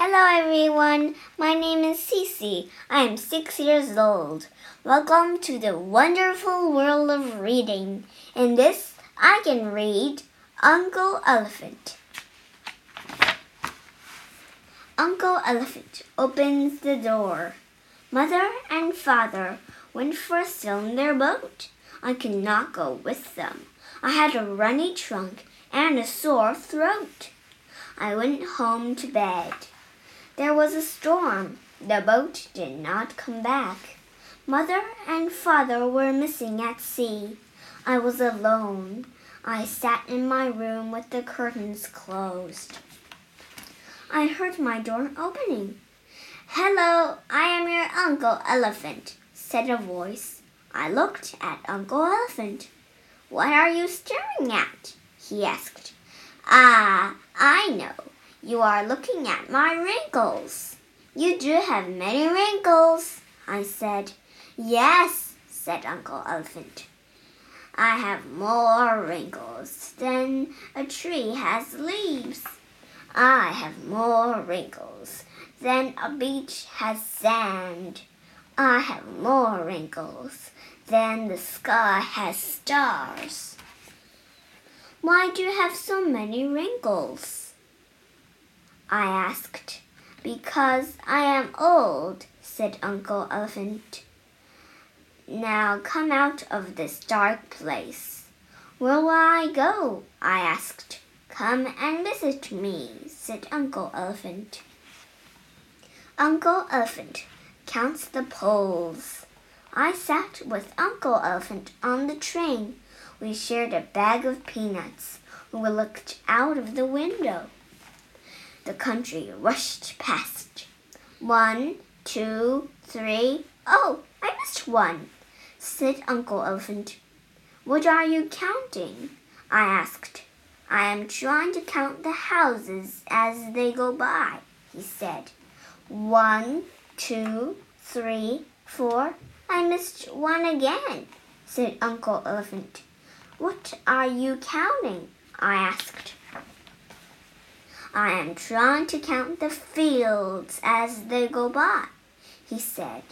Hello everyone, my name is Cece. I am six years old. Welcome to the wonderful world of reading. In this, I can read Uncle Elephant. Uncle Elephant opens the door. Mother and father went for a sail in their boat. I could not go with them. I had a runny trunk and a sore throat. I went home to bed. There was a storm. The boat did not come back. Mother and father were missing at sea. I was alone. I sat in my room with the curtains closed. I heard my door opening. Hello, I am your Uncle Elephant, said a voice. I looked at Uncle Elephant. What are you staring at? he asked. Ah, I know. You are looking at my wrinkles. You do have many wrinkles, I said. Yes, said Uncle Elephant. I have more wrinkles than a tree has leaves. I have more wrinkles than a beach has sand. I have more wrinkles than the sky has stars. Why do you have so many wrinkles? I asked. Because I am old, said Uncle Elephant. Now come out of this dark place. Where will I go? I asked. Come and visit me, said Uncle Elephant. Uncle Elephant counts the poles. I sat with Uncle Elephant on the train. We shared a bag of peanuts. We looked out of the window the country rushed past. One, two, three. Oh, I missed one, said Uncle Elephant. What are you counting? I asked. I am trying to count the houses as they go by, he said. One, two, three, four. I missed one again, said Uncle Elephant. What are you counting? I asked. I am trying to count the fields as they go by, he said.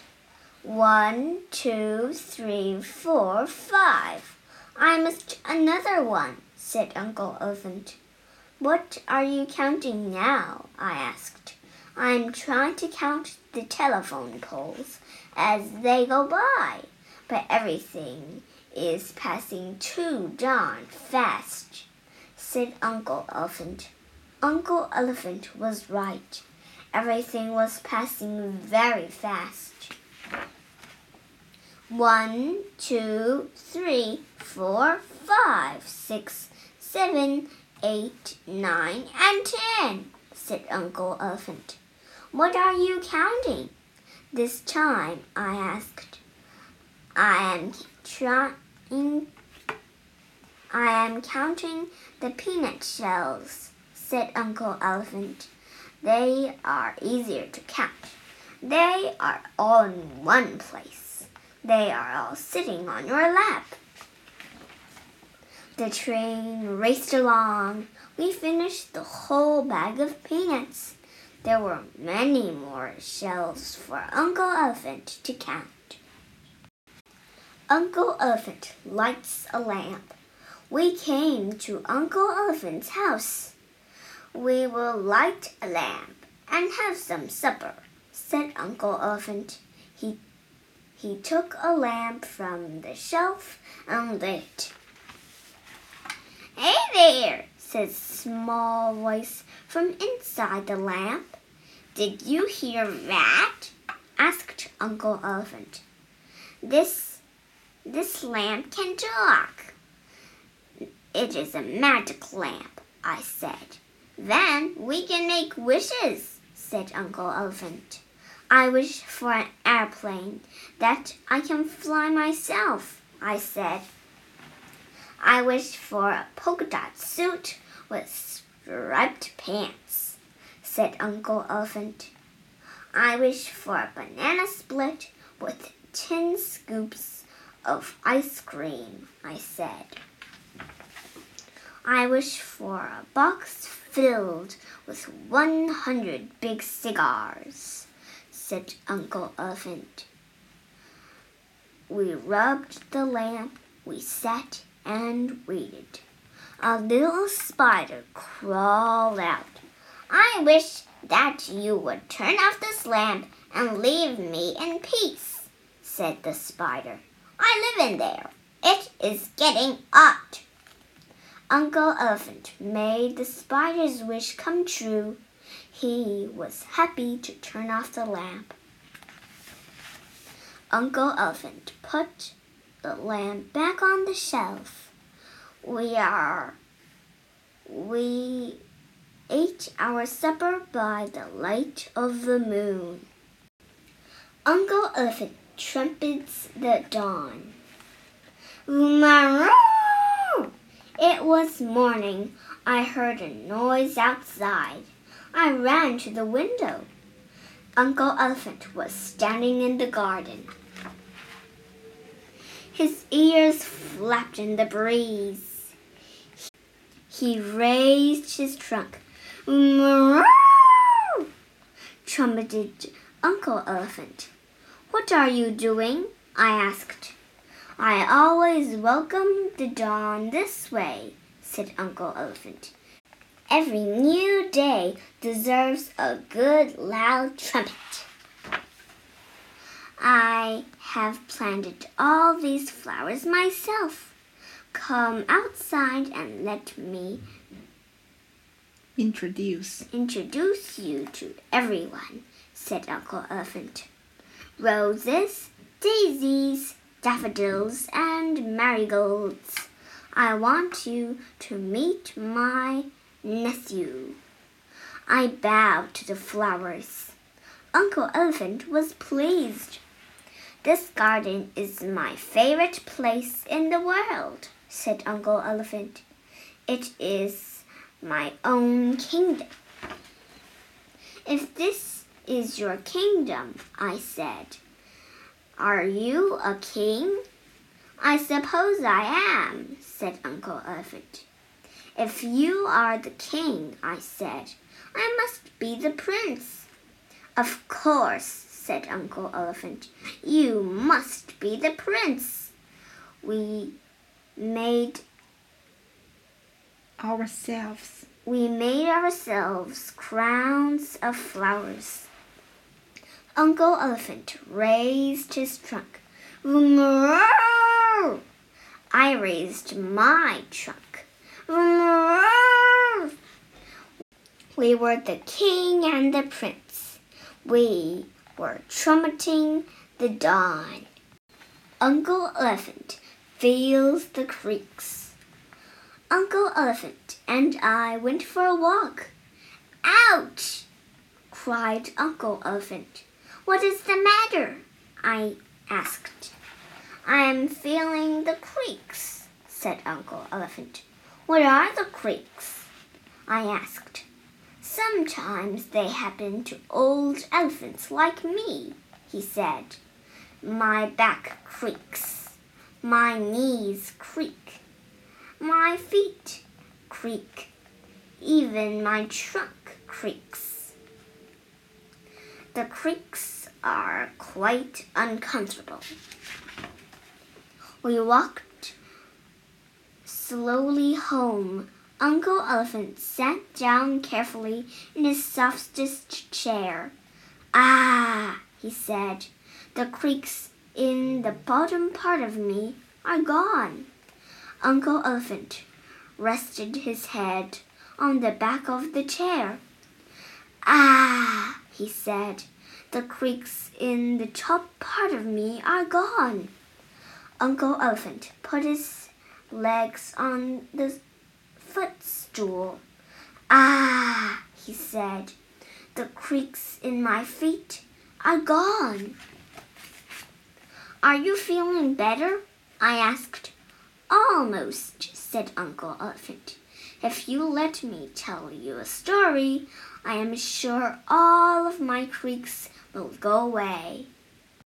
One, two, three, four, five. I missed another one, said Uncle Elephant. What are you counting now? I asked. I am trying to count the telephone poles as they go by, but everything is passing too darn fast, said Uncle Elephant. Uncle Elephant was right. Everything was passing very fast. One, two, three, four, five, six, seven, eight, nine, and ten, said Uncle Elephant. What are you counting? This time I asked. I am trying. I am counting the peanut shells said Uncle Elephant. They are easier to count. They are all in one place. They are all sitting on your lap. The train raced along. We finished the whole bag of peanuts. There were many more shells for Uncle Elephant to count. Uncle Elephant lights a lamp. We came to Uncle Elephant's house. We will light a lamp and have some supper, said Uncle Elephant. He, he took a lamp from the shelf and lit. Hey there, said a small voice from inside the lamp. Did you hear that? asked Uncle Elephant. This this lamp can talk. It is a magic lamp, I said. Then we can make wishes, said Uncle Elephant. I wish for an airplane that I can fly myself, I said. I wish for a polka dot suit with striped pants, said Uncle Elephant. I wish for a banana split with ten scoops of ice cream, I said. I wish for a box filled with one hundred big cigars, said Uncle Elephant. We rubbed the lamp, we sat and waited. A little spider crawled out. I wish that you would turn off this lamp and leave me in peace, said the spider. I live in there. It is getting hot. Uncle Elephant made the spider's wish come true. He was happy to turn off the lamp. Uncle Elephant put the lamp back on the shelf. We are. We ate our supper by the light of the moon. Uncle Elephant trumpets the dawn. It was morning. I heard a noise outside. I ran to the window. Uncle Elephant was standing in the garden. His ears flapped in the breeze. He raised his trunk. Trumpeted Uncle Elephant. What are you doing? I asked. I always welcome the dawn this way, said Uncle Elephant. Every new day deserves a good loud trumpet. I have planted all these flowers myself. Come outside and let me introduce introduce you to everyone, said Uncle Elephant. Roses, daisies, daffodils and marigolds. I want you to meet my nephew. I bowed to the flowers. Uncle Elephant was pleased. This garden is my favorite place in the world, said Uncle Elephant. It is my own kingdom. If this is your kingdom, I said, are you a king? I suppose I am, said Uncle Elephant. If you are the king, I said, I must be the prince. Of course, said Uncle Elephant, you must be the prince. We made ourselves. We made ourselves crowns of flowers. Uncle Elephant raised his trunk. I raised my trunk. We were the king and the prince. We were trumpeting the dawn. Uncle Elephant feels the creaks. Uncle Elephant and I went for a walk. Ouch! cried Uncle Elephant. What is the matter? I asked. I'm feeling the creaks, said Uncle Elephant. What are the creaks? I asked. Sometimes they happen to old elephants like me, he said. My back creaks. My knees creak. My feet creak. Even my trunk creaks. The creaks are quite uncomfortable. We walked slowly home. Uncle Elephant sat down carefully in his softest chair. Ah, he said, the creaks in the bottom part of me are gone. Uncle Elephant rested his head on the back of the chair. Ah, he said, the creaks in the top part of me are gone. Uncle Elephant put his legs on the footstool. Ah, he said, the creaks in my feet are gone. Are you feeling better? I asked. Almost, said Uncle Elephant. If you let me tell you a story, I am sure all of my creaks Oh, go away.